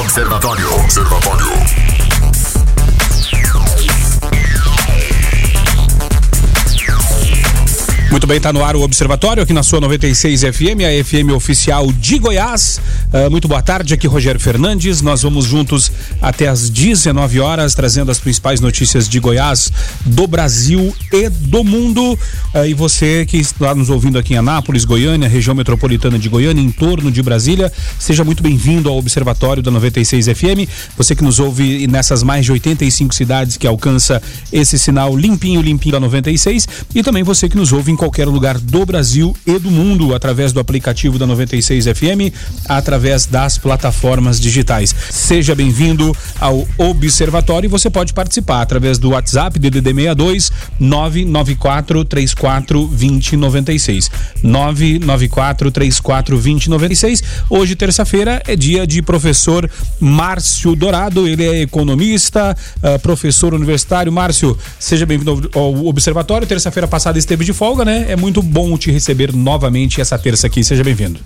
Observatório. Observatório. Muito bem, está no ar o Observatório aqui na sua 96 FM, a FM oficial de Goiás. Uh, muito boa tarde, aqui Rogério Fernandes. Nós vamos juntos até às 19 horas, trazendo as principais notícias de Goiás, do Brasil e do mundo. Uh, e você que está nos ouvindo aqui em Anápolis, Goiânia, região metropolitana de Goiânia, em torno de Brasília, seja muito bem-vindo ao Observatório da 96 FM. Você que nos ouve nessas mais de 85 cidades que alcança esse sinal limpinho, limpinho da 96. E também você que nos ouve em qualquer lugar do Brasil e do mundo através do aplicativo da 96 FM, através das plataformas digitais. Seja bem-vindo ao Observatório e você pode participar através do WhatsApp DDD 62 994 34 2096. 994 34 2096. Hoje, terça-feira, é dia de professor Márcio Dourado. Ele é economista, uh, professor universitário. Márcio, seja bem-vindo ao Observatório. Terça-feira passada esteve de folga, né? É muito bom te receber novamente essa terça aqui. Seja bem-vindo.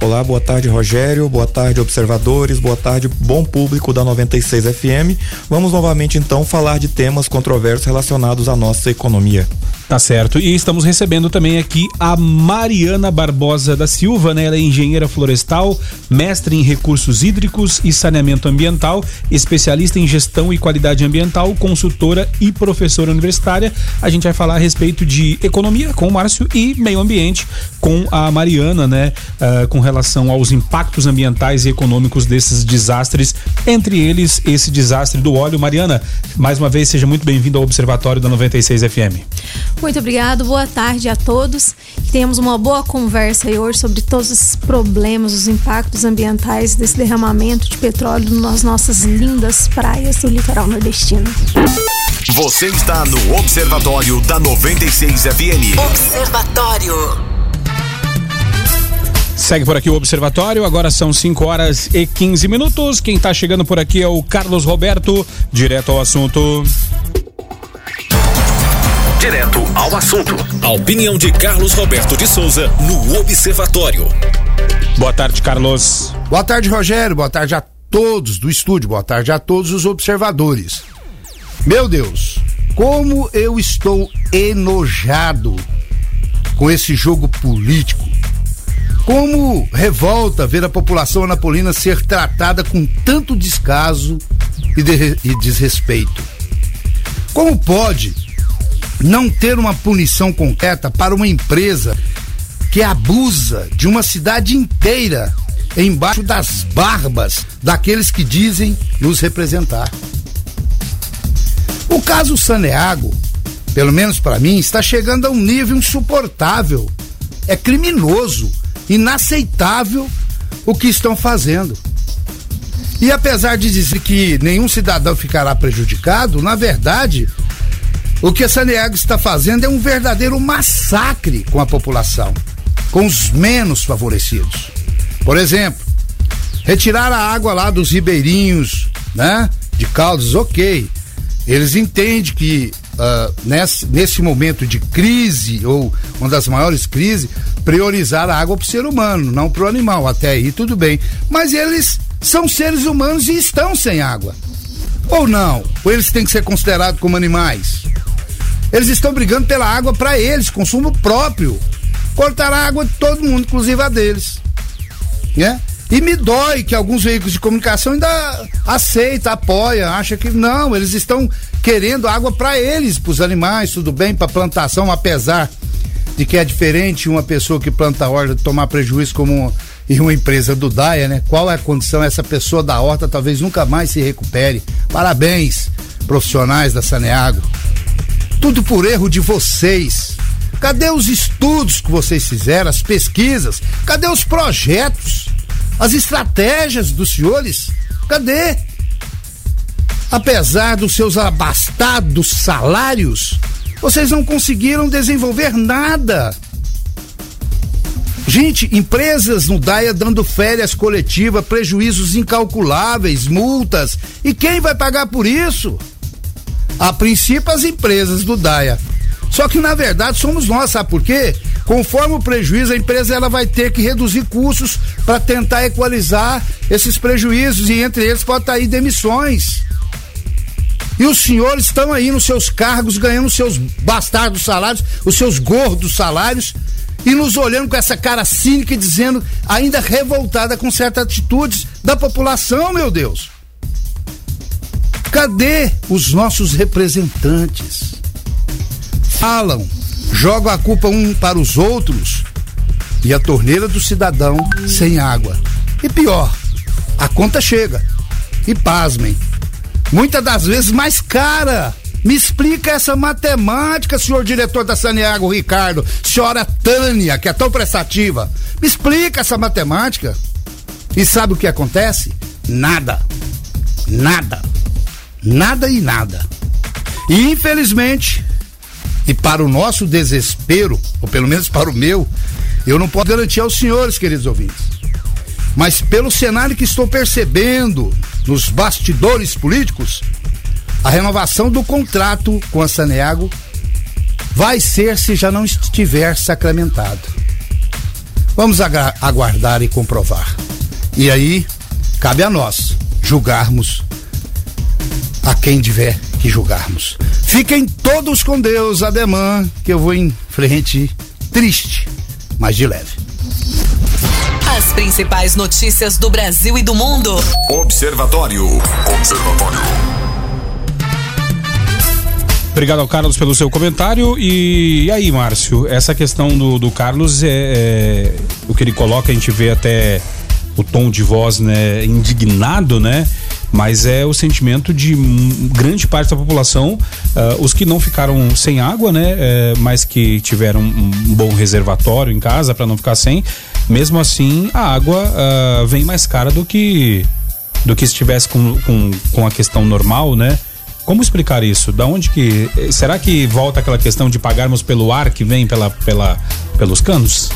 Olá, boa tarde, Rogério. Boa tarde, observadores. Boa tarde, bom público da 96 FM. Vamos novamente então falar de temas controversos relacionados à nossa economia. Tá certo. E estamos recebendo também aqui a Mariana Barbosa da Silva, né? Ela é engenheira florestal, mestre em recursos hídricos e saneamento ambiental, especialista em gestão e qualidade ambiental, consultora e professora universitária. A gente vai falar a respeito de economia com o Márcio e meio ambiente com a Mariana, né? Uh, com relação aos impactos ambientais e econômicos desses desastres, entre eles esse desastre do óleo. Mariana, mais uma vez, seja muito bem-vindo ao Observatório da 96 FM. Muito obrigado, boa tarde a todos. Tenhamos uma boa conversa hoje sobre todos os problemas, os impactos ambientais desse derramamento de petróleo nas nossas lindas praias do litoral nordestino. Você está no Observatório da 96 FM. Observatório. Segue por aqui o Observatório, agora são 5 horas e 15 minutos. Quem está chegando por aqui é o Carlos Roberto, direto ao assunto. Direto ao assunto. A opinião de Carlos Roberto de Souza no Observatório. Boa tarde, Carlos. Boa tarde, Rogério. Boa tarde a todos do estúdio. Boa tarde a todos os observadores. Meu Deus, como eu estou enojado com esse jogo político. Como revolta ver a população anapolina ser tratada com tanto descaso e, de, e desrespeito. Como pode não ter uma punição concreta para uma empresa que abusa de uma cidade inteira embaixo das barbas daqueles que dizem nos representar. O caso Saneago, pelo menos para mim, está chegando a um nível insuportável. É criminoso, inaceitável o que estão fazendo. E apesar de dizer que nenhum cidadão ficará prejudicado, na verdade, o que a Saneago está fazendo é um verdadeiro massacre com a população, com os menos favorecidos. Por exemplo, retirar a água lá dos ribeirinhos, né? De Caldas, ok. Eles entendem que uh, nesse, nesse momento de crise, ou uma das maiores crises, priorizar a água para o ser humano, não para o animal. Até aí tudo bem. Mas eles são seres humanos e estão sem água. Ou não? Ou eles têm que ser considerados como animais? Eles estão brigando pela água para eles, consumo próprio. Cortar a água de todo mundo, inclusive a deles. Né? E me dói que alguns veículos de comunicação ainda aceita, apoia, acha que não, eles estão querendo água para eles, para os animais, tudo bem, para plantação, apesar de que é diferente uma pessoa que planta horta tomar prejuízo como e uma empresa do Daia, né? Qual é a condição? Essa pessoa da horta talvez nunca mais se recupere. Parabéns, profissionais da Saneago. Tudo por erro de vocês. Cadê os estudos que vocês fizeram, as pesquisas? Cadê os projetos? As estratégias dos senhores? Cadê? Apesar dos seus abastados salários, vocês não conseguiram desenvolver nada. Gente, empresas no DAIA dando férias coletivas, prejuízos incalculáveis, multas. E quem vai pagar por isso? A princípio, as empresas do DAIA. Só que na verdade somos nós, sabe por quê? Conforme o prejuízo, a empresa ela vai ter que reduzir custos para tentar equalizar esses prejuízos e entre eles pode estar tá aí demissões. E os senhores estão aí nos seus cargos ganhando os seus bastardos salários, os seus gordos salários e nos olhando com essa cara cínica e dizendo, ainda revoltada com certas atitudes da população, meu Deus. Cadê os nossos representantes? Falam, jogam a culpa um para os outros e a torneira do cidadão sem água. E pior, a conta chega. E pasmem, muitas das vezes mais cara me explica essa matemática, senhor diretor da Saneago Ricardo, senhora Tânia, que é tão prestativa. Me explica essa matemática. E sabe o que acontece? Nada. Nada. Nada e nada. E infelizmente, e para o nosso desespero, ou pelo menos para o meu, eu não posso garantir aos senhores, queridos ouvintes. Mas pelo cenário que estou percebendo nos bastidores políticos, a renovação do contrato com a Saneago vai ser se já não estiver sacramentado. Vamos aguardar e comprovar. E aí, cabe a nós julgarmos a quem tiver que julgarmos. Fiquem todos com Deus, ademã, que eu vou em frente triste, mas de leve. As principais notícias do Brasil e do mundo. Observatório. Observatório. Obrigado ao Carlos pelo seu comentário. E, e aí, Márcio, essa questão do, do Carlos é, é, o que ele coloca, a gente vê até o tom de voz, né, indignado, né? Mas é o sentimento de grande parte da população, uh, os que não ficaram sem água, né? Uh, mas que tiveram um bom reservatório em casa para não ficar sem. Mesmo assim, a água uh, vem mais cara do que do que estivesse com, com, com a questão normal, né? Como explicar isso? Da onde que será que volta aquela questão de pagarmos pelo ar que vem pela, pela pelos canos?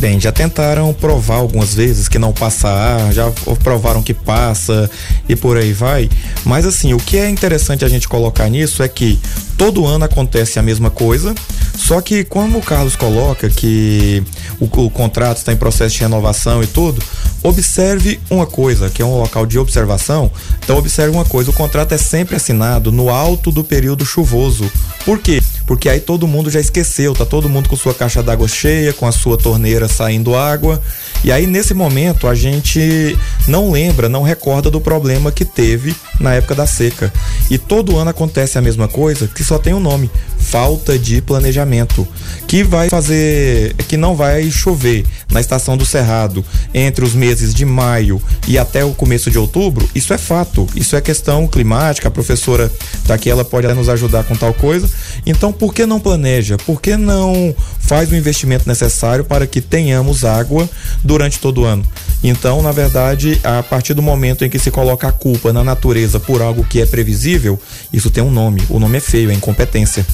Bem, já tentaram provar algumas vezes que não passa ar, já provaram que passa e por aí vai. Mas assim, o que é interessante a gente colocar nisso é que todo ano acontece a mesma coisa, só que como o Carlos coloca que o, o contrato está em processo de renovação e tudo, observe uma coisa, que é um local de observação. Então observe uma coisa, o contrato é sempre assinado no alto do período chuvoso. Por quê? Porque aí todo mundo já esqueceu, tá todo mundo com sua caixa d'água cheia, com a sua torneira saindo água, e aí nesse momento a gente não lembra, não recorda do problema que teve na época da seca. E todo ano acontece a mesma coisa, que só tem um nome, falta de planejamento, que vai fazer que não vai chover na estação do Cerrado entre os meses de maio e até o começo de outubro, isso é fato, isso é questão climática, a professora tá aqui, ela pode nos ajudar com tal coisa. Então, por que não planeja? Por que não faz o investimento necessário para que tenhamos água durante todo o ano? Então, na verdade, a partir do momento em que se coloca a culpa na natureza por algo que é previsível, isso tem um nome. O nome é feio, é incompetência.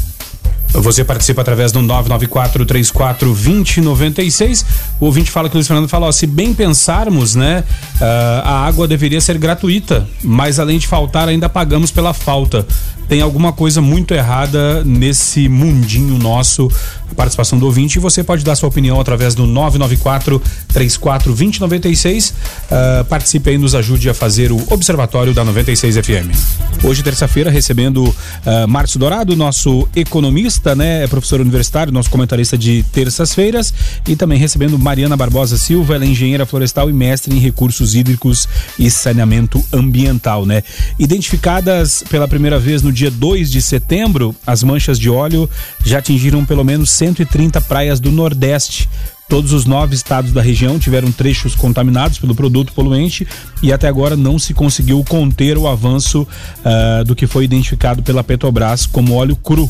Você participa através do 994-34-2096. O ouvinte fala que o Luiz Fernando fala: ó, se bem pensarmos, né, uh, a água deveria ser gratuita, mas além de faltar, ainda pagamos pela falta tem alguma coisa muito errada nesse mundinho nosso. A participação do ouvinte e você pode dar sua opinião através do 994 34 2096. Uh, participe aí, nos ajude a fazer o Observatório da 96 FM. Hoje, terça-feira, recebendo uh, Márcio Dourado, nosso economista, né? É professor universitário, nosso comentarista de terças-feiras. E também recebendo Mariana Barbosa Silva, ela é engenheira florestal e mestre em recursos hídricos e saneamento ambiental, né? Identificadas pela primeira vez no dia 2 de setembro, as manchas de óleo já atingiram pelo menos 130 praias do Nordeste. Todos os nove estados da região tiveram trechos contaminados pelo produto poluente e até agora não se conseguiu conter o avanço uh, do que foi identificado pela Petrobras como óleo cru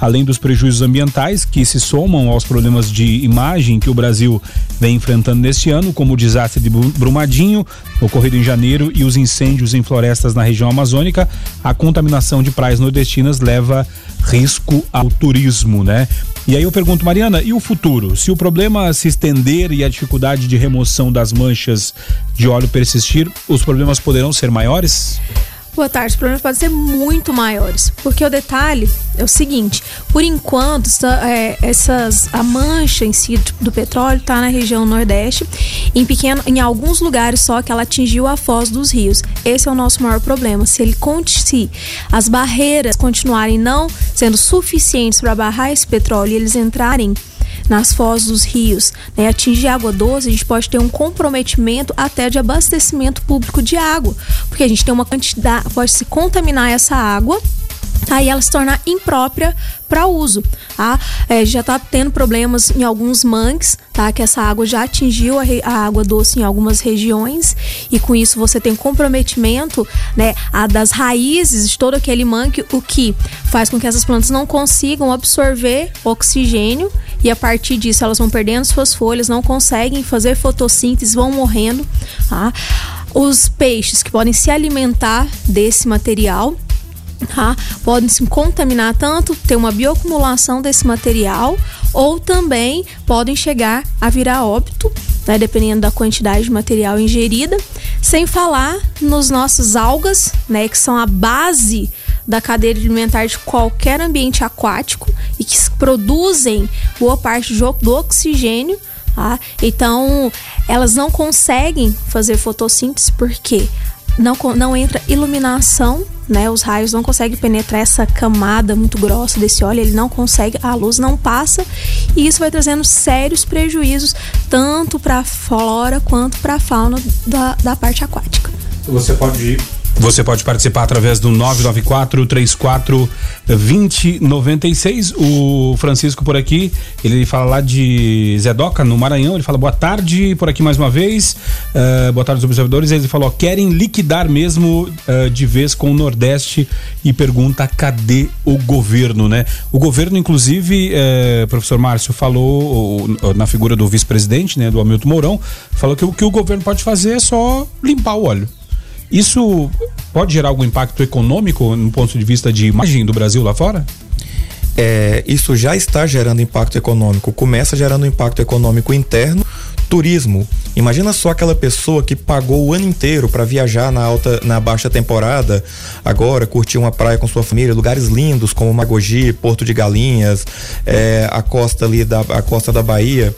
além dos prejuízos ambientais que se somam aos problemas de imagem que o Brasil vem enfrentando neste ano, como o desastre de Brumadinho, ocorrido em janeiro, e os incêndios em florestas na região amazônica, a contaminação de praias nordestinas leva risco ao turismo, né? E aí eu pergunto, Mariana, e o futuro? Se o problema se estender e a dificuldade de remoção das manchas de óleo persistir, os problemas poderão ser maiores? Boa tarde. Os problemas podem ser muito maiores, porque o detalhe é o seguinte: por enquanto, é, essas a mancha em si do petróleo está na região nordeste, em pequeno, em alguns lugares só que ela atingiu a foz dos rios. Esse é o nosso maior problema. Se ele se as barreiras continuarem não sendo suficientes para barrar esse petróleo e eles entrarem nas fozes dos rios, né, atingir água doce, a gente pode ter um comprometimento até de abastecimento público de água, porque a gente tem uma quantidade, pode se contaminar essa água aí ela se tornar imprópria para uso. Tá? É, já está tendo problemas em alguns mangues, tá? Que essa água já atingiu a, a, água doce em algumas regiões e com isso você tem comprometimento, né, das raízes de todo aquele mangue, o que faz com que essas plantas não consigam absorver oxigênio e a partir disso elas vão perdendo suas folhas, não conseguem fazer fotossíntese, vão morrendo. Tá? Os peixes que podem se alimentar desse material Tá? Podem se contaminar tanto, ter uma bioacumulação desse material, ou também podem chegar a virar óbito, né, dependendo da quantidade de material ingerida, sem falar nos nossos algas, né, que são a base da cadeia alimentar de qualquer ambiente aquático e que produzem boa parte do oxigênio. Tá? Então, elas não conseguem fazer fotossíntese porque não, não entra iluminação, né? Os raios não conseguem penetrar essa camada muito grossa desse óleo, ele não consegue, a luz não passa e isso vai trazendo sérios prejuízos tanto para a flora quanto para a fauna da, da parte aquática. Você pode você pode participar através do 994 34 2096. O Francisco por aqui, ele fala lá de Zedoca, no Maranhão. Ele fala boa tarde por aqui mais uma vez. Uh, boa tarde observadores. Ele falou: querem liquidar mesmo uh, de vez com o Nordeste e pergunta cadê o governo, né? O governo, inclusive, uh, professor Márcio, falou na figura do vice-presidente, né, do Hamilton Mourão, falou que o que o governo pode fazer é só limpar o óleo. Isso pode gerar algum impacto econômico no ponto de vista de imagem do Brasil lá fora? É, isso já está gerando impacto econômico. Começa gerando impacto econômico interno. Turismo. Imagina só aquela pessoa que pagou o ano inteiro para viajar na alta, na baixa temporada, agora curtir uma praia com sua família, lugares lindos como Magogi, Porto de Galinhas, é, a costa ali da a costa da Bahia,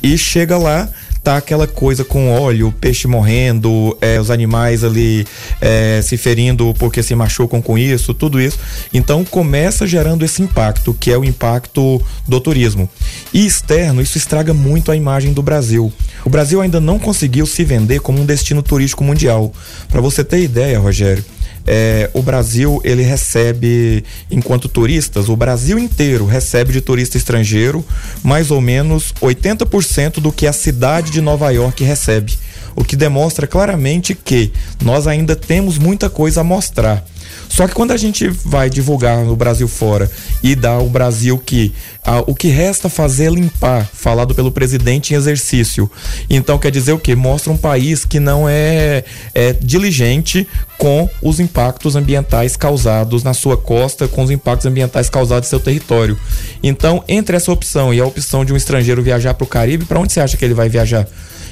e chega lá tá aquela coisa com óleo, peixe morrendo, é, os animais ali é, se ferindo porque se machucam com isso, tudo isso. Então começa gerando esse impacto, que é o impacto do turismo. E externo, isso estraga muito a imagem do Brasil. O Brasil ainda não conseguiu se vender como um destino turístico mundial. Para você ter ideia, Rogério, é, o Brasil ele recebe, enquanto turistas, o Brasil inteiro recebe de turista estrangeiro mais ou menos 80% do que a cidade de Nova York recebe. O que demonstra claramente que nós ainda temos muita coisa a mostrar. Só que quando a gente vai divulgar no Brasil fora e dá o Brasil que a, o que resta fazer é limpar, falado pelo presidente em exercício. Então quer dizer o que? Mostra um país que não é, é diligente com os impactos ambientais causados na sua costa, com os impactos ambientais causados em seu território. Então, entre essa opção e a opção de um estrangeiro viajar para o Caribe, para onde você acha que ele vai viajar?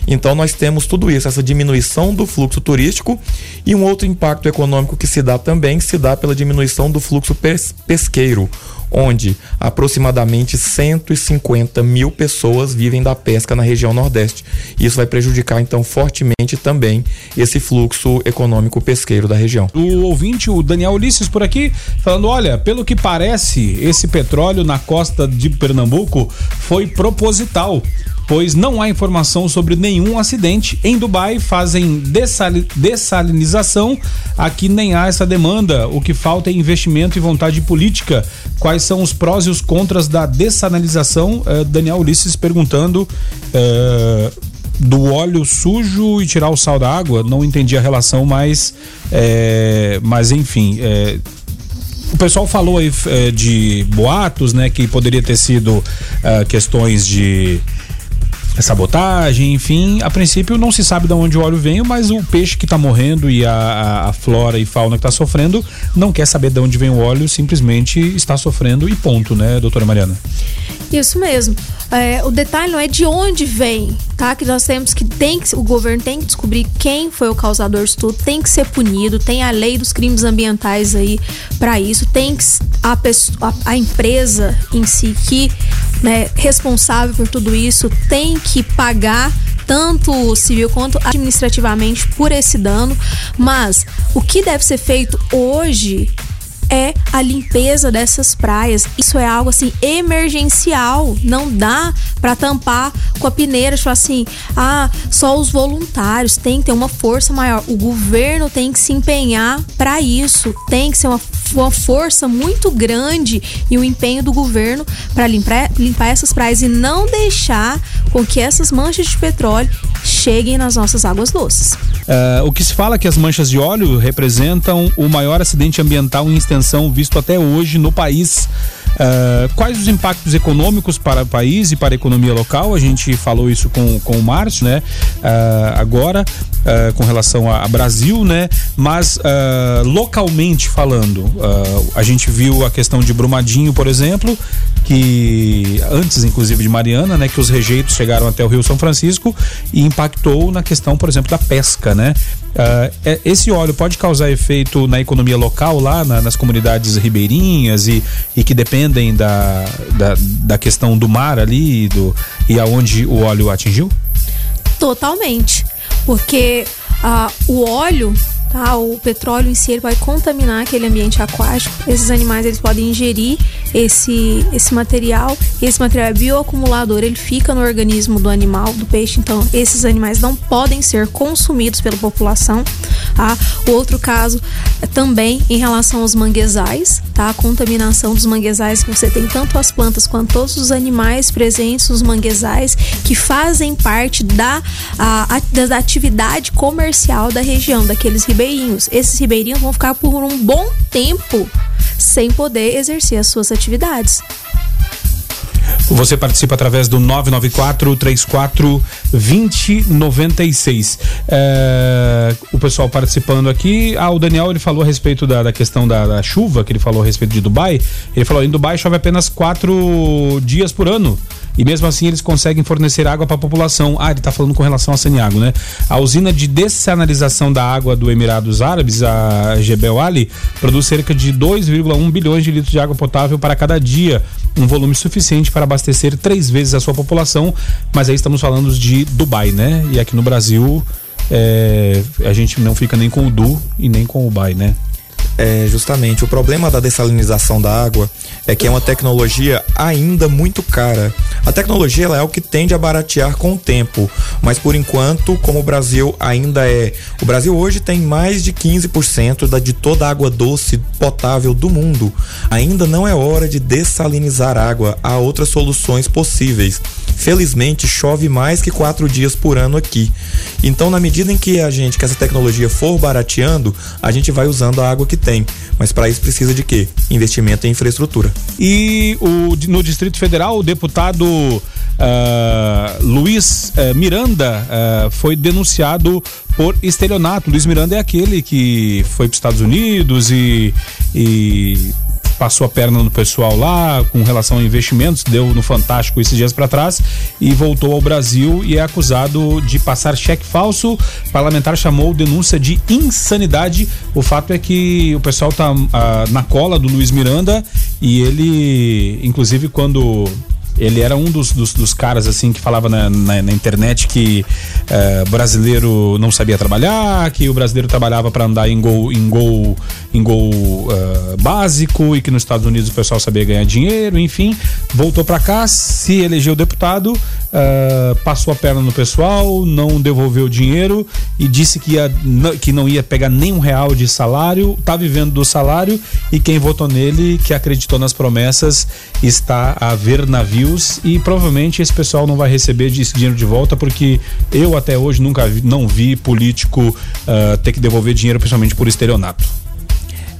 Então nós temos tudo isso, essa diminuição do fluxo turístico e um outro impacto econômico que se dá também, se dá pela diminuição do fluxo pes pesqueiro, onde aproximadamente 150 mil pessoas vivem da pesca na região Nordeste. Isso vai prejudicar então fortemente também esse fluxo econômico pesqueiro da região. O ouvinte, o Daniel Ulisses por aqui, falando: olha, pelo que parece, esse petróleo na costa de Pernambuco foi proposital pois não há informação sobre nenhum acidente. Em Dubai fazem dessal dessalinização, aqui nem há essa demanda. O que falta é investimento e vontade política. Quais são os prós e os contras da dessalinização? Uh, Daniel Ulisses perguntando. Uh, do óleo sujo e tirar o sal da água, não entendi a relação, mas, é, mas enfim, é, o pessoal falou aí é, de boatos, né, que poderia ter sido questões de sabotagem, enfim. A princípio não se sabe de onde o óleo vem, mas o peixe que está morrendo e a, a, flora e fauna que está sofrendo não quer saber de onde vem o óleo, simplesmente está sofrendo e ponto, né, doutora Mariana? Isso mesmo. É, o detalhe não é de onde vem, tá? Que nós temos que tem que o governo tem que descobrir quem foi o causador disso tudo, tem que ser punido, tem a lei dos crimes ambientais aí para isso, tem que a, pessoa, a, a empresa em si que né, responsável por tudo isso tem que pagar tanto civil quanto administrativamente por esse dano, mas o que deve ser feito hoje é a limpeza dessas praias. Isso é algo assim emergencial. Não dá para tampar com a peneira, tipo assim, ah, só os voluntários tem que ter uma força maior. O governo tem que se empenhar para isso. Tem que ser uma, uma força muito grande e o empenho do governo para limpar, limpar essas praias e não deixar com que essas manchas de petróleo cheguem nas nossas águas doces. Uh, o que se fala é que as manchas de óleo representam o maior acidente ambiental em extensão visto até hoje no país. Uh, quais os impactos econômicos para o país e para a economia local? A gente falou isso com, com o Márcio, né? Uh, agora, uh, com relação a, a, Brasil, né? Mas localmente falando, a gente viu a questão de Brumadinho, por exemplo, que antes, inclusive, de Mariana, né? Que os rejeitos chegaram até o Rio São Francisco e impactou na questão, por exemplo, da pesca, né? Uh, esse óleo pode causar efeito na economia local lá na, nas comunidades ribeirinhas e, e que dependem da, da, da, questão do mar ali do, e aonde o óleo atingiu? Totalmente, porque uh, o óleo Tá? O petróleo em si vai contaminar aquele ambiente aquático. Esses animais eles podem ingerir esse, esse material. Esse material é bioacumulador, ele fica no organismo do animal, do peixe. Então, esses animais não podem ser consumidos pela população. Tá? O outro caso é também em relação aos manguezais, tá? A contaminação dos manguezais, você tem tanto as plantas quanto todos os animais presentes nos manguezais que fazem parte da, a, da atividade comercial da região, daqueles ribeirinhos ribeirinhos. Esses ribeirinhos vão ficar por um bom tempo sem poder exercer as suas atividades. Você participa através do 994 34 2096. É, o pessoal participando aqui. Ah, o Daniel ele falou a respeito da, da questão da, da, chuva, que ele falou a respeito de Dubai. Ele falou: em Dubai chove apenas quatro dias por ano e mesmo assim eles conseguem fornecer água para a população. Ah, ele está falando com relação a Saniago, né? A usina de dessanalização da água do Emirados Árabes, a Jebel Ali, produz cerca de 2,1 bilhões de litros de água potável para cada dia, um volume suficiente para abastecer três vezes a sua população. Mas aí estamos falando de Dubai, né? E aqui no Brasil é, a gente não fica nem com o Du e nem com o Bai, né? É, justamente, o problema da dessalinização da água é que é uma tecnologia ainda muito cara. A tecnologia é o que tende a baratear com o tempo, mas por enquanto, como o Brasil ainda é. O Brasil hoje tem mais de 15% da, de toda a água doce potável do mundo. Ainda não é hora de dessalinizar água, há outras soluções possíveis. Felizmente chove mais que quatro dias por ano aqui. Então, na medida em que a gente, que essa tecnologia for barateando, a gente vai usando a água que tem. Mas para isso precisa de quê? Investimento em infraestrutura. E o, no Distrito Federal, o deputado uh, Luiz uh, Miranda uh, foi denunciado por estelionato. Luiz Miranda é aquele que foi para os Estados Unidos e, e passou a perna no pessoal lá com relação a investimentos, deu no Fantástico esses dias para trás e voltou ao Brasil e é acusado de passar cheque falso. O parlamentar chamou denúncia de insanidade. O fato é que o pessoal tá ah, na cola do Luiz Miranda e ele, inclusive, quando ele era um dos, dos, dos, caras assim que falava na, na, na internet que uh, brasileiro não sabia trabalhar, que o brasileiro trabalhava para andar em gol, em gol, em gol uh, básico e que nos Estados Unidos o pessoal sabia ganhar dinheiro, enfim, voltou para cá, se elegeu deputado, uh, passou a perna no pessoal, não devolveu o dinheiro e disse que, ia, que não ia pegar nem um real de salário, tá vivendo do salário e quem votou nele, que acreditou nas promessas, está a ver navio e provavelmente esse pessoal não vai receber esse dinheiro de volta porque eu até hoje nunca vi, não vi político uh, ter que devolver dinheiro principalmente por estelionato.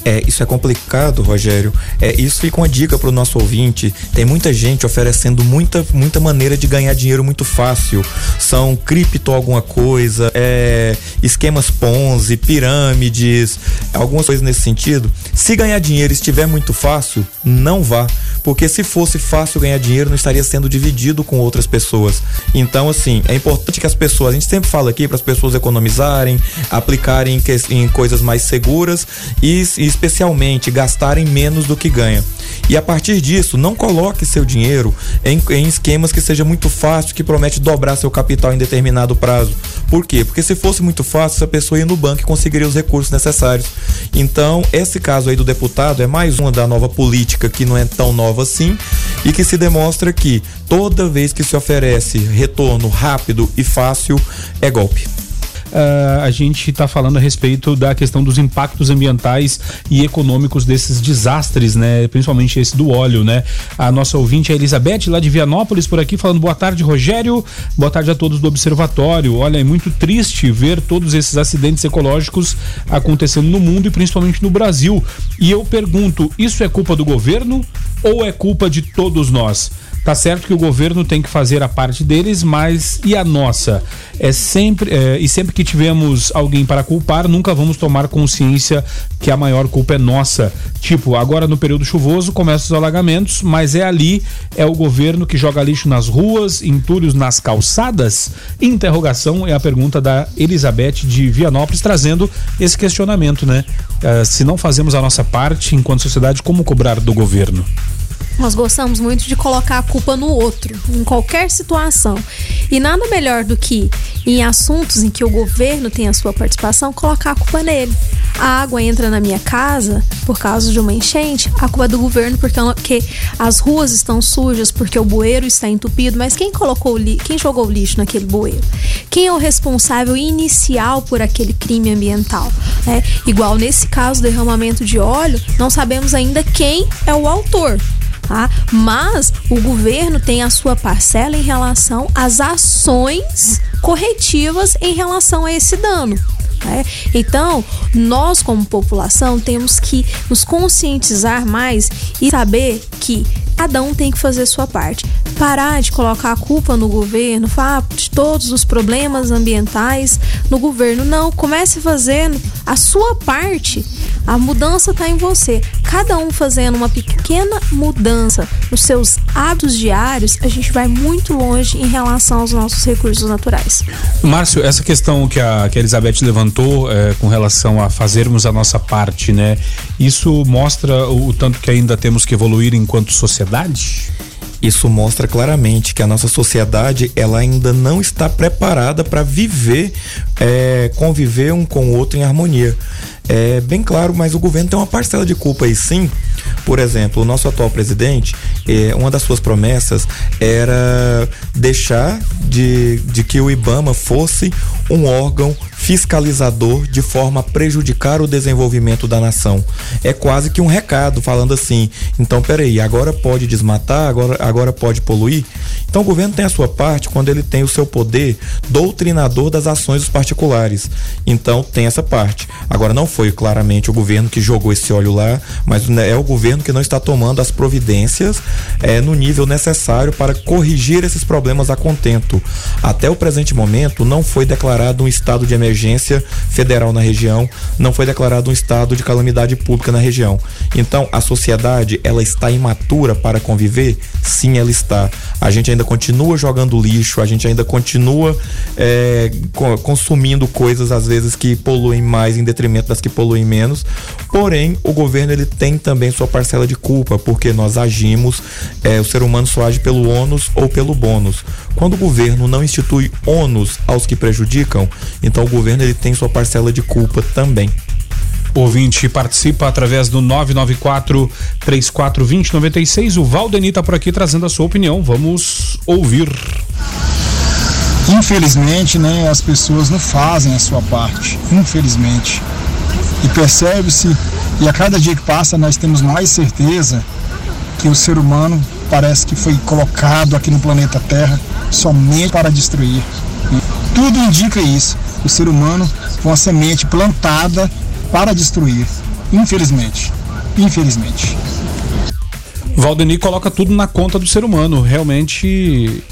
É, isso é complicado, Rogério. É, isso fica uma dica para o nosso ouvinte. Tem muita gente oferecendo muita, muita maneira de ganhar dinheiro muito fácil. São cripto alguma coisa, é, esquemas Ponzi, pirâmides, algumas coisas nesse sentido. Se ganhar dinheiro estiver muito fácil, não vá. Porque se fosse fácil ganhar dinheiro, não estaria sendo dividido com outras pessoas. Então, assim, é importante que as pessoas, a gente sempre fala aqui para as pessoas economizarem, aplicarem em, coisas mais seguras e, e especialmente gastarem menos do que ganha. E a partir disso, não coloque seu dinheiro em, em esquemas que seja muito fácil, que promete dobrar seu capital em determinado prazo. Por quê? Porque se fosse muito fácil, essa pessoa ia no banco e conseguiria os recursos necessários. Então, esse caso aí do deputado é mais uma da nova política que não é tão nova assim e que se demonstra que toda vez que se oferece retorno rápido e fácil é golpe uh, a gente está falando a respeito da questão dos impactos ambientais e econômicos desses desastres, né? Principalmente esse do óleo, né? A nossa ouvinte é Elizabeth, lá de Vianópolis, por aqui, falando boa tarde, Rogério. Boa tarde a todos do Observatório. Olha, é muito triste ver todos esses acidentes ecológicos acontecendo no mundo e principalmente no Brasil. E eu pergunto, isso é culpa do governo ou é culpa de todos nós? Tá certo que o governo tem que fazer a parte deles, mas e a nossa? É sempre é, e sempre que tivermos alguém para culpar, nunca vamos tomar consciência que a maior culpa é nossa. Tipo, agora no período chuvoso começam os alagamentos, mas é ali é o governo que joga lixo nas ruas, entulhos nas calçadas? Interrogação é a pergunta da Elizabeth de Vianópolis trazendo esse questionamento, né? Uh, se não fazemos a nossa parte enquanto sociedade, como cobrar do governo? Nós gostamos muito de colocar a culpa no outro, em qualquer situação. E nada melhor do que, em assuntos em que o governo tem a sua participação, colocar a culpa nele. A água entra na minha casa por causa de uma enchente, a culpa é do governo porque as ruas estão sujas, porque o bueiro está entupido. Mas quem colocou quem jogou lixo naquele bueiro? Quem é o responsável inicial por aquele crime ambiental? É, igual nesse caso, derramamento de óleo, não sabemos ainda quem é o autor tá? Mas o governo tem a sua parcela em relação às ações corretivas em relação a esse dano. Né? Então, nós, como população, temos que nos conscientizar mais e saber que cada um tem que fazer sua parte. Parar de colocar a culpa no governo, falar de todos os problemas ambientais no governo. Não, comece fazendo a sua parte. A mudança está em você. Cada um fazendo uma pequena mudança nos seus hábitos diários, a gente vai muito longe em relação aos nossos recursos naturais. Márcio, essa questão que a, que a Elizabeth levantou é, com relação a fazermos a nossa parte, né? Isso mostra o, o tanto que ainda temos que evoluir enquanto sociedade? Isso mostra claramente que a nossa sociedade ela ainda não está preparada para viver, é, conviver um com o outro em harmonia. É bem claro, mas o governo tem uma parcela de culpa aí sim. Por exemplo, o nosso atual presidente, é, uma das suas promessas era deixar de, de que o IBAMA fosse um órgão fiscalizador de forma a prejudicar o desenvolvimento da nação. É quase que um recado falando assim: então peraí, agora pode desmatar, agora, agora pode poluir. Então o governo tem a sua parte quando ele tem o seu poder doutrinador das ações dos particulares. Então tem essa parte. Agora não foi claramente o governo que jogou esse óleo lá, mas né, é o governo que não está tomando as providências é, no nível necessário para corrigir esses problemas a contento. Até o presente momento não foi declarado um estado de emergência federal na região, não foi declarado um estado de calamidade pública na região. Então a sociedade ela está imatura para conviver? Sim, ela está. A gente ainda continua jogando lixo, a gente ainda continua é, consumindo coisas às vezes que poluem mais em detrimento das que poluem menos. Porém, o governo ele tem também sua parcela de culpa, porque nós agimos, é, o ser humano só age pelo ônus ou pelo bônus. Quando o governo não institui ônus aos que prejudicam, então o governo ele tem sua parcela de culpa também. O ouvinte participa através do 994 3420 96. O Valdeni está por aqui trazendo a sua opinião. Vamos ouvir. Infelizmente, né, as pessoas não fazem a sua parte. Infelizmente. E percebe-se, e a cada dia que passa nós temos mais certeza que o ser humano parece que foi colocado aqui no planeta Terra somente para destruir. E tudo indica isso. O ser humano foi uma semente plantada para destruir. Infelizmente. Infelizmente. Valdeni coloca tudo na conta do ser humano. Realmente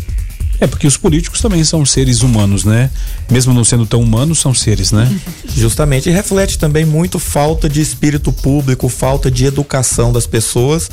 é, porque os políticos também são seres humanos, né? Mesmo não sendo tão humanos, são seres, né? Justamente. E reflete também muito falta de espírito público, falta de educação das pessoas.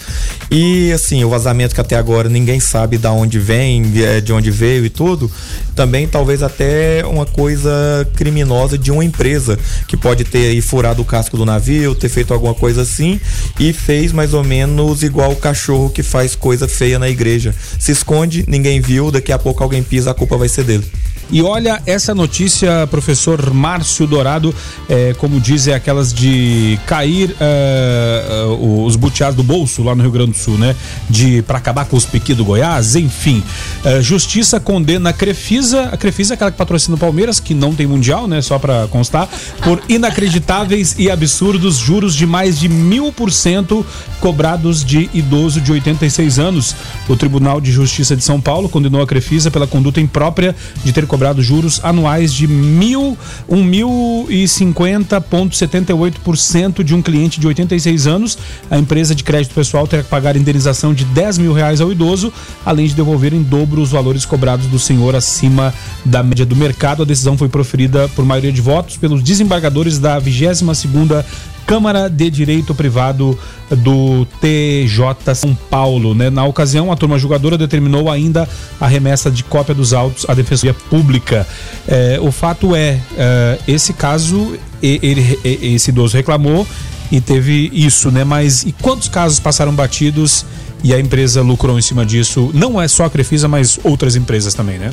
E, assim, o vazamento que até agora ninguém sabe de onde vem, é, de onde veio e tudo, também talvez até uma coisa criminosa de uma empresa que pode ter aí furado o casco do navio, ter feito alguma coisa assim e fez mais ou menos igual o cachorro que faz coisa feia na igreja. Se esconde, ninguém viu, daqui a pouco que alguém pisa, a culpa vai ser dele. E olha essa notícia, professor Márcio Dourado, é, como dizem, é aquelas de cair é, os buteados do bolso lá no Rio Grande do Sul, né? De para acabar com os piqui do Goiás, enfim. É, justiça condena a Crefisa, a Crefisa é aquela que patrocina o Palmeiras, que não tem mundial, né? Só para constar, por inacreditáveis e absurdos juros de mais de mil por cento cobrados de idoso de 86 anos. O Tribunal de Justiça de São Paulo condenou a Crefisa pela conduta imprópria de ter cobrado juros anuais de mil, um mil e cinquenta ponto setenta e oito por cento de um cliente de 86 anos. A empresa de crédito pessoal terá que pagar indenização de 10 mil reais ao idoso, além de devolver em dobro os valores cobrados do senhor acima da média do mercado. A decisão foi proferida por maioria de votos pelos desembargadores da 22 segunda Câmara de Direito Privado do TJ São Paulo. Né? Na ocasião, a turma julgadora determinou ainda a remessa de cópia dos autos à Defensoria Pública. É, o fato é, é, esse caso, ele, esse idoso reclamou e teve isso, né? Mas e quantos casos passaram batidos e a empresa lucrou em cima disso? Não é só a Crefisa, mas outras empresas também, né?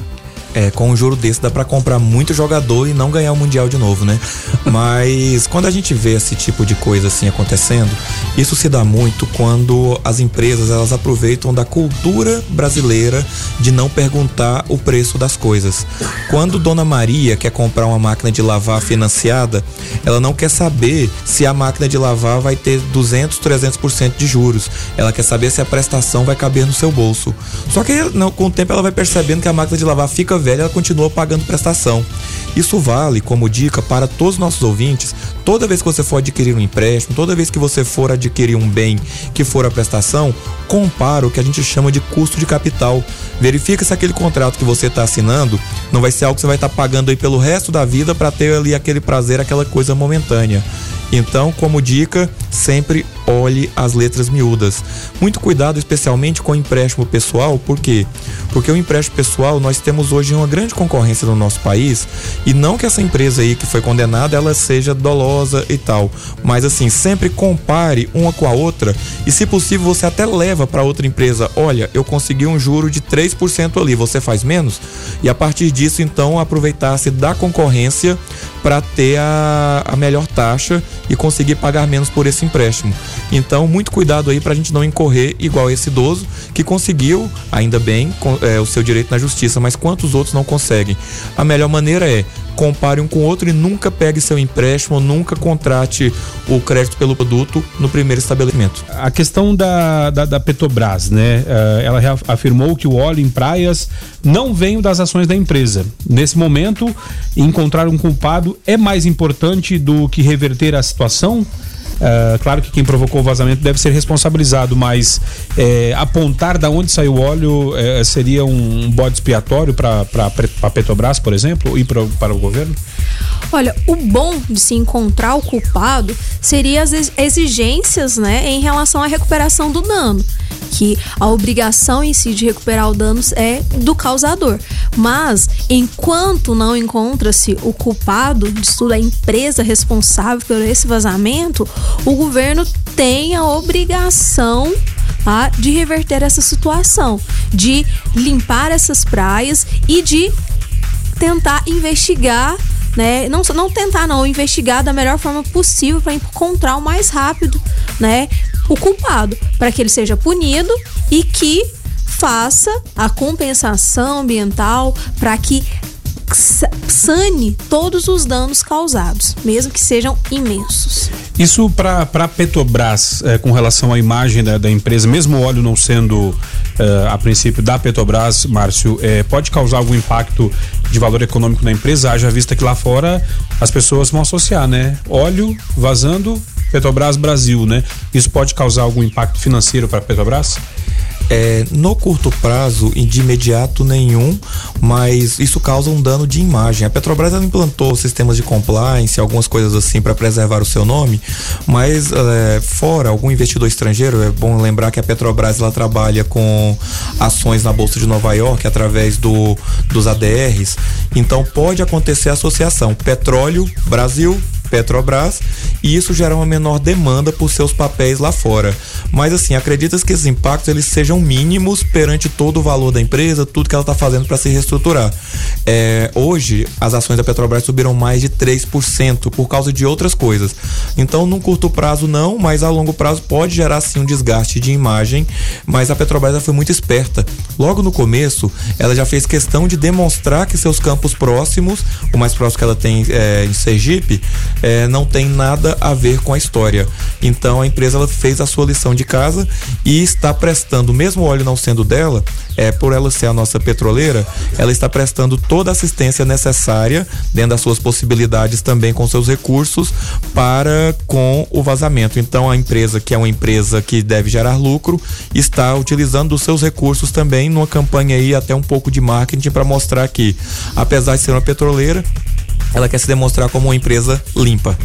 É, com um juro desse dá para comprar muito jogador e não ganhar o Mundial de novo, né? Mas quando a gente vê esse tipo de coisa assim acontecendo, isso se dá muito quando as empresas elas aproveitam da cultura brasileira de não perguntar o preço das coisas. Quando Dona Maria quer comprar uma máquina de lavar financiada, ela não quer saber se a máquina de lavar vai ter 200, 300% de juros. Ela quer saber se a prestação vai caber no seu bolso. Só que não, com o tempo ela vai percebendo que a máquina de lavar fica velha, ela continua pagando prestação. Isso vale como dica para todos os nossos ouvintes. Toda vez que você for adquirir um empréstimo, toda vez que você for adquirir um bem que for a prestação, compara o que a gente chama de custo de capital. Verifica se aquele contrato que você está assinando não vai ser algo que você vai estar tá pagando aí pelo resto da vida para ter ali aquele prazer, aquela coisa momentânea. Então, como dica, sempre olhe as letras miúdas. Muito cuidado, especialmente com o empréstimo pessoal, por quê? Porque o empréstimo pessoal nós temos hoje uma grande concorrência no nosso país e não que essa empresa aí que foi condenada ela seja dolosa e tal, mas assim sempre compare uma com a outra e se possível você até leva para outra empresa, olha, eu consegui um juro de 3% ali, você faz menos? E a partir disso então aproveitar-se da concorrência para ter a, a melhor taxa e conseguir pagar menos por esse empréstimo. Então, muito cuidado aí para a gente não incorrer igual esse idoso que conseguiu, ainda bem, é, o seu direito na justiça, mas quantos outros não conseguem? A melhor maneira é compare um com o outro e nunca pegue seu empréstimo, nunca contrate o crédito pelo produto no primeiro estabelecimento. A questão da, da, da Petrobras, né? Uh, ela afirmou que o óleo em praias não vem das ações da empresa. Nesse momento, encontrar um culpado é mais importante do que reverter a situação? Uh, claro que quem provocou o vazamento deve ser responsabilizado, mas é, apontar da onde saiu o óleo é, seria um bode expiatório para a Petrobras, por exemplo, e pra, para o governo? Olha, o bom de se encontrar o culpado seria as exigências né, em relação à recuperação do dano que a obrigação em si de recuperar o dano é do causador. Mas enquanto não encontra-se o culpado disso tudo, a empresa responsável por esse vazamento, o governo tem a obrigação tá, de reverter essa situação, de limpar essas praias e de tentar investigar né? Não, não tentar não, investigar da melhor forma possível para encontrar o mais rápido, né? O culpado, para que ele seja punido e que faça a compensação ambiental para que sane todos os danos causados, mesmo que sejam imensos. Isso para a Petrobras, é, com relação à imagem da, da, empresa, mesmo o óleo não sendo é, a princípio da Petrobras, Márcio, é, pode causar algum impacto de valor econômico na empresa, haja vista que lá fora as pessoas vão associar, né? Óleo vazando, Petrobras Brasil, né? Isso pode causar algum impacto financeiro para a Petrobras? É, no curto prazo, de imediato nenhum, mas isso causa um dano de imagem. A Petrobras implantou sistemas de compliance, algumas coisas assim para preservar o seu nome, mas é, fora algum investidor estrangeiro, é bom lembrar que a Petrobras ela trabalha com ações na bolsa de Nova York através do, dos ADRs, então pode acontecer associação petróleo Brasil Petrobras e isso gera uma menor demanda por seus papéis lá fora. Mas assim, acredita que esses impactos eles sejam mínimos perante todo o valor da empresa, tudo que ela está fazendo para se reestruturar. É, hoje, as ações da Petrobras subiram mais de 3% por causa de outras coisas. Então, num curto prazo não, mas a longo prazo pode gerar sim um desgaste de imagem, mas a Petrobras foi muito esperta. Logo no começo, ela já fez questão de demonstrar que seus campos próximos, o mais próximo que ela tem é, em Sergipe, é, não tem nada a ver com a história. Então a empresa ela fez a sua lição de casa e está prestando, mesmo o óleo não sendo dela, é, por ela ser a nossa petroleira, ela está prestando toda a assistência necessária, dentro das suas possibilidades também com seus recursos, para com o vazamento. Então a empresa, que é uma empresa que deve gerar lucro, está utilizando os seus recursos também numa campanha aí até um pouco de marketing para mostrar que, apesar de ser uma petroleira, ela quer se demonstrar como uma empresa limpa.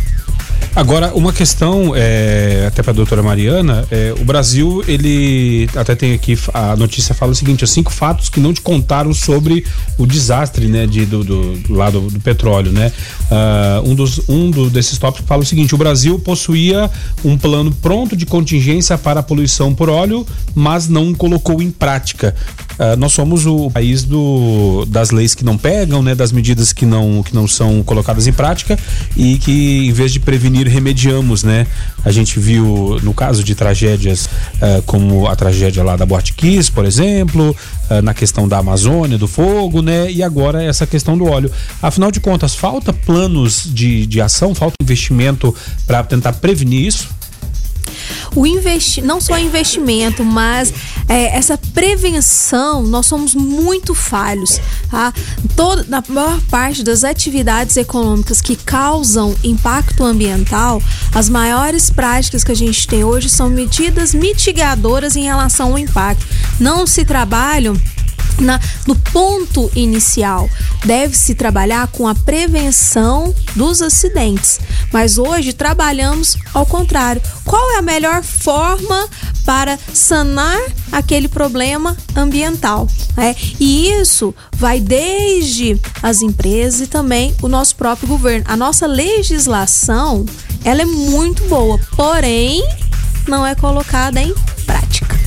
Agora, uma questão, é, até para a doutora Mariana, é, o Brasil, ele até tem aqui, a notícia fala o seguinte, os cinco fatos que não te contaram sobre o desastre, né, de, do, do, do lado do petróleo, né? Uh, um dos, um do, desses tópicos fala o seguinte, o Brasil possuía um plano pronto de contingência para a poluição por óleo, mas não colocou em prática. Uh, nós somos o país do, das leis que não pegam, né, das medidas que não, que não são colocadas em prática e que, em vez de prevenir, remediamos, né? A gente viu no caso de tragédias uh, como a tragédia lá da Kiss, por exemplo, uh, na questão da Amazônia, do fogo, né? E agora essa questão do óleo. Afinal de contas, falta planos de, de ação, falta investimento para tentar prevenir isso? O investi não só investimento, mas é, essa prevenção, nós somos muito falhos. Tá? Toda, na maior parte das atividades econômicas que causam impacto ambiental, as maiores práticas que a gente tem hoje são medidas mitigadoras em relação ao impacto. Não se trabalham na, no ponto inicial. Deve-se trabalhar com a prevenção dos acidentes. Mas hoje trabalhamos ao contrário. Qual é a melhor forma para sanar aquele problema ambiental? É, e isso vai desde as empresas e também o nosso próprio governo. A nossa legislação ela é muito boa, porém não é colocada em prática.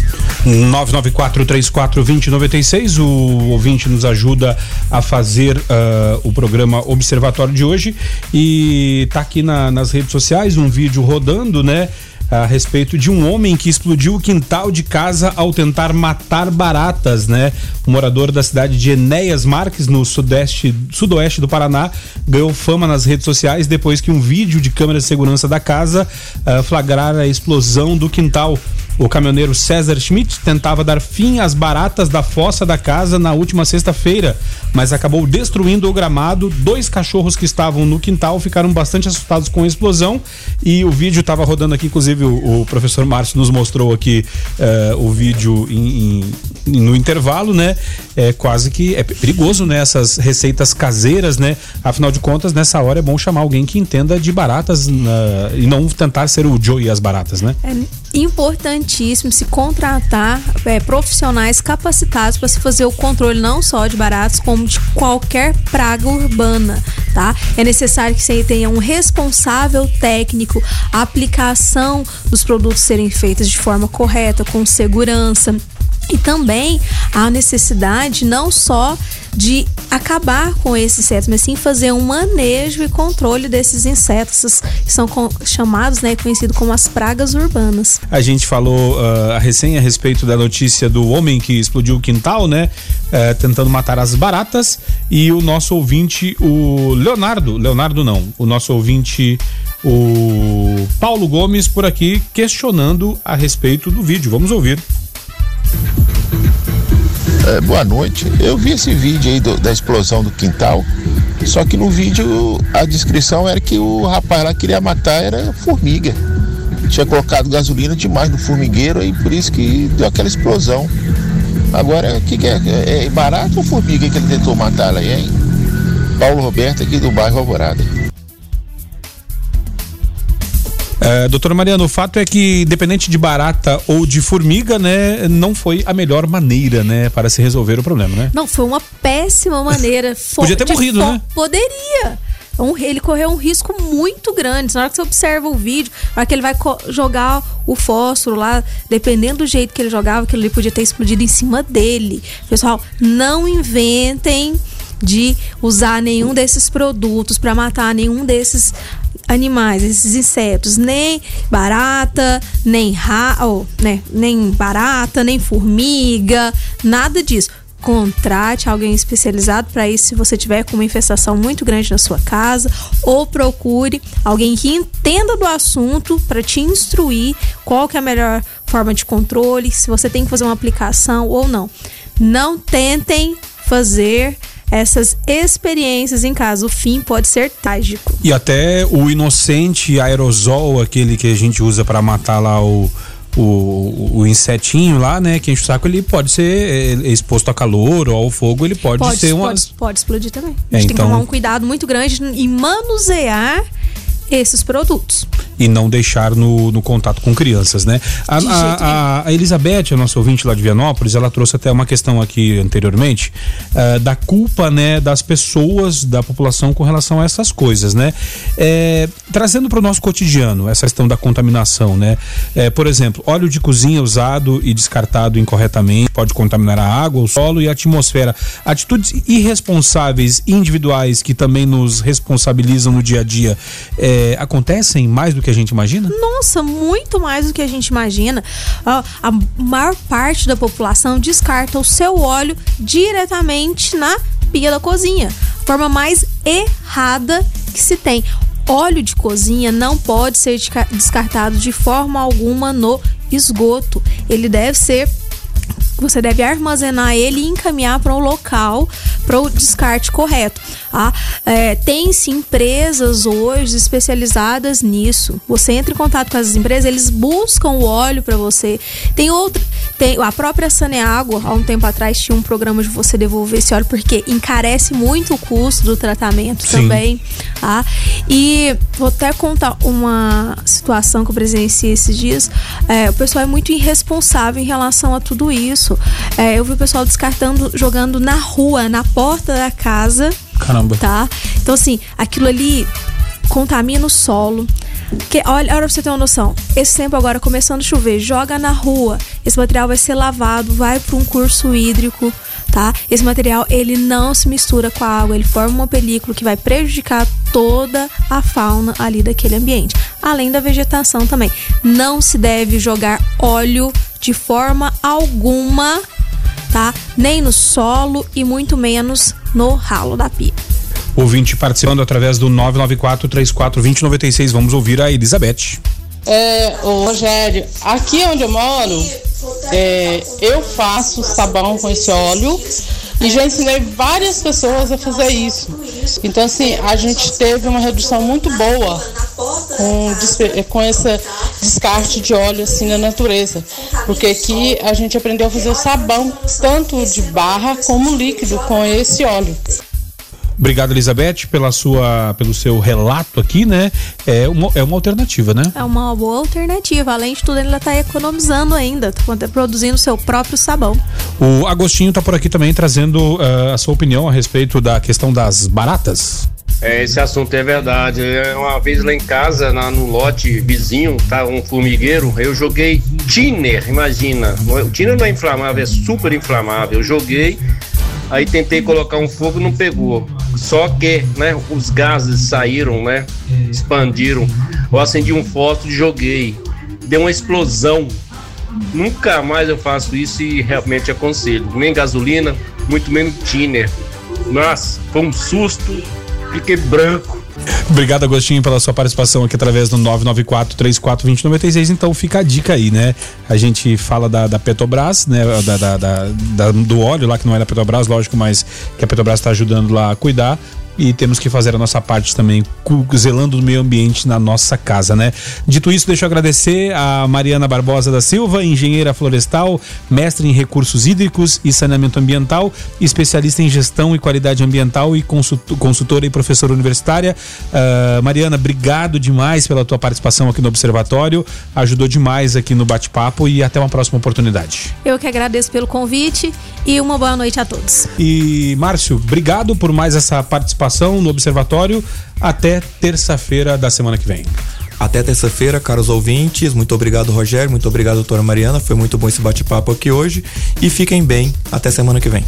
994-34-2096. O ouvinte nos ajuda a fazer uh, o programa Observatório de hoje. E tá aqui na, nas redes sociais um vídeo rodando, né? A respeito de um homem que explodiu o quintal de casa ao tentar matar baratas, né? O morador da cidade de Enéas Marques, no sudeste, sudoeste do Paraná, ganhou fama nas redes sociais depois que um vídeo de câmera de segurança da casa uh, flagrar a explosão do quintal. O caminhoneiro César Schmidt tentava dar fim às baratas da fossa da casa na última sexta-feira, mas acabou destruindo o gramado. Dois cachorros que estavam no quintal ficaram bastante assustados com a explosão e o vídeo estava rodando aqui, inclusive o, o, professor Márcio nos mostrou aqui uh, o vídeo no intervalo, né? É quase que é perigoso, né? Essas receitas caseiras, né? Afinal de contas, nessa hora é bom chamar alguém que entenda de baratas e não tentar ser o Joe e as baratas, né? É importantíssimo se contratar é, profissionais capacitados para se fazer o controle não só de baratos, como de qualquer praga urbana, tá? É necessário que você tenha um responsável técnico, a aplicação dos produtos serem feitos de forma correta, com segurança. E também a necessidade não só de acabar com esses insetos, mas sim fazer um manejo e controle desses insetos que são chamados, né, conhecidos como as pragas urbanas. A gente falou uh, a recém a respeito da notícia do homem que explodiu o quintal, né, uh, tentando matar as baratas e o nosso ouvinte, o Leonardo, Leonardo não, o nosso ouvinte o Paulo Gomes por aqui questionando a respeito do vídeo. Vamos ouvir. É, boa noite. Eu vi esse vídeo aí do, da explosão do quintal. Só que no vídeo a descrição era que o rapaz lá queria matar era formiga. tinha colocado gasolina demais no formigueiro e por isso que deu aquela explosão. Agora, o que, que é? é? barato ou formiga que ele tentou matar aí, hein? Paulo Roberto aqui do bairro Alvorada. É, doutora Mariana, o fato é que, independente de barata ou de formiga, né, não foi a melhor maneira, né, para se resolver o problema, né? Não, foi uma péssima maneira. Podia ter morrido, né? Poderia. Um, ele correu um risco muito grande. Na hora que você observa o vídeo, na hora que ele vai jogar o fósforo lá, dependendo do jeito que ele jogava, aquilo ali podia ter explodido em cima dele. Pessoal, não inventem de usar nenhum desses produtos para matar nenhum desses animais, esses insetos, nem barata, nem ra, oh, né, nem barata, nem formiga, nada disso. Contrate alguém especializado para isso se você tiver com uma infestação muito grande na sua casa, ou procure alguém que entenda do assunto para te instruir qual que é a melhor forma de controle, se você tem que fazer uma aplicação ou não. Não tentem fazer essas experiências em casa. O fim pode ser trágico. E até o inocente aerosol, aquele que a gente usa para matar lá o, o, o, insetinho lá, né, que enche o saco, ele pode ser é, exposto a calor ou ao fogo, ele pode, pode ser uma. Pode, pode explodir também. A gente é, tem então... que tomar um cuidado muito grande em manusear esses produtos. E não deixar no, no contato com crianças, né? A, a, a, Elizabeth, a nossa ouvinte lá de Vianópolis, ela trouxe até uma questão aqui anteriormente uh, da culpa, né, das pessoas, da população com relação a essas coisas, né? É, trazendo para o nosso cotidiano essa questão da contaminação, né? É, por exemplo, óleo de cozinha usado e descartado incorretamente pode contaminar a água, o solo e a atmosfera. Atitudes irresponsáveis individuais que também nos responsabilizam no dia a dia. É, acontecem mais do que a gente imagina? Nossa, muito mais do que a gente imagina. a maior parte da população descarta o seu óleo diretamente na pia da cozinha. Forma mais errada que se tem. Óleo de cozinha não pode ser descartado de forma alguma no esgoto. Ele deve ser você deve armazenar ele e encaminhar para um local para o descarte correto. Ah, é, Tem-se empresas hoje especializadas nisso. Você entra em contato com essas empresas, eles buscam o óleo para você. Tem outra, tem a própria Saneágua, há um tempo atrás tinha um programa de você devolver esse óleo porque encarece muito o custo do tratamento Sim. também. Ah, e vou até contar uma situação que eu presenciei esses dias. É, o pessoal é muito irresponsável em relação a tudo isso. É, eu vi o pessoal descartando, jogando na rua, na porta da casa. Caramba. Tá? Então, assim, aquilo ali contamina o solo. Que, olha, olha pra você ter uma noção. Esse tempo agora começando a chover, joga na rua. Esse material vai ser lavado, vai para um curso hídrico, tá? Esse material ele não se mistura com a água, ele forma uma película que vai prejudicar toda a fauna ali daquele ambiente, além da vegetação também. Não se deve jogar óleo de forma alguma, tá? Nem no solo e muito menos no ralo da pia. Ouvinte participando através do 994 34 2096. Vamos ouvir a Elizabeth. É, ô Rogério, aqui onde eu moro, é, eu faço sabão com esse óleo e já ensinei várias pessoas a fazer isso. Então, assim, a gente teve uma redução muito boa com, com esse descarte de óleo assim na natureza. Porque aqui a gente aprendeu a fazer o sabão, tanto de barra como líquido, com esse óleo. Obrigado, Elizabeth, pela sua, pelo seu relato aqui, né? É uma, é uma alternativa, né? É uma boa alternativa. Além de tudo, ele está economizando ainda, tá produzindo seu próprio sabão. O Agostinho está por aqui também trazendo uh, a sua opinião a respeito da questão das baratas. É, esse assunto é verdade. É, uma vez lá em casa, na, no lote vizinho, tá um formigueiro, eu joguei tiner, imagina. O tiner não é inflamável, é super inflamável. Eu joguei, aí tentei colocar um fogo não pegou. Só que, né, os gases saíram, né, expandiram. Eu acendi um fósforo e joguei. Deu uma explosão. Nunca mais eu faço isso e realmente aconselho. Nem gasolina, muito menos tiner. Nossa, foi um susto fiquei branco. Obrigado, Agostinho, pela sua participação aqui através do 994-34-2096. Então fica a dica aí, né? A gente fala da, da Petrobras, né? Da, da, da, do óleo lá, que não é da Petrobras, lógico, mas que a Petrobras está ajudando lá a cuidar. E temos que fazer a nossa parte também, zelando do meio ambiente na nossa casa, né? Dito isso, deixa eu agradecer a Mariana Barbosa da Silva, engenheira florestal, mestre em recursos hídricos e saneamento ambiental, especialista em gestão e qualidade ambiental e consulto- consultora e professora universitária. Ah, Mariana, obrigado demais pela tua participação aqui no Observatório, ajudou demais aqui no bate-papo e até uma próxima oportunidade. Eu que agradeço pelo convite e uma boa noite a todos. E Márcio, obrigado por mais essa participação no Observatório. Até terça-feira da semana que vem. Até terça-feira, caros ouvintes. Muito obrigado, Rogério. Muito obrigado, doutora Mariana. Foi muito bom esse bate-papo aqui hoje. E fiquem bem. Até semana que vem.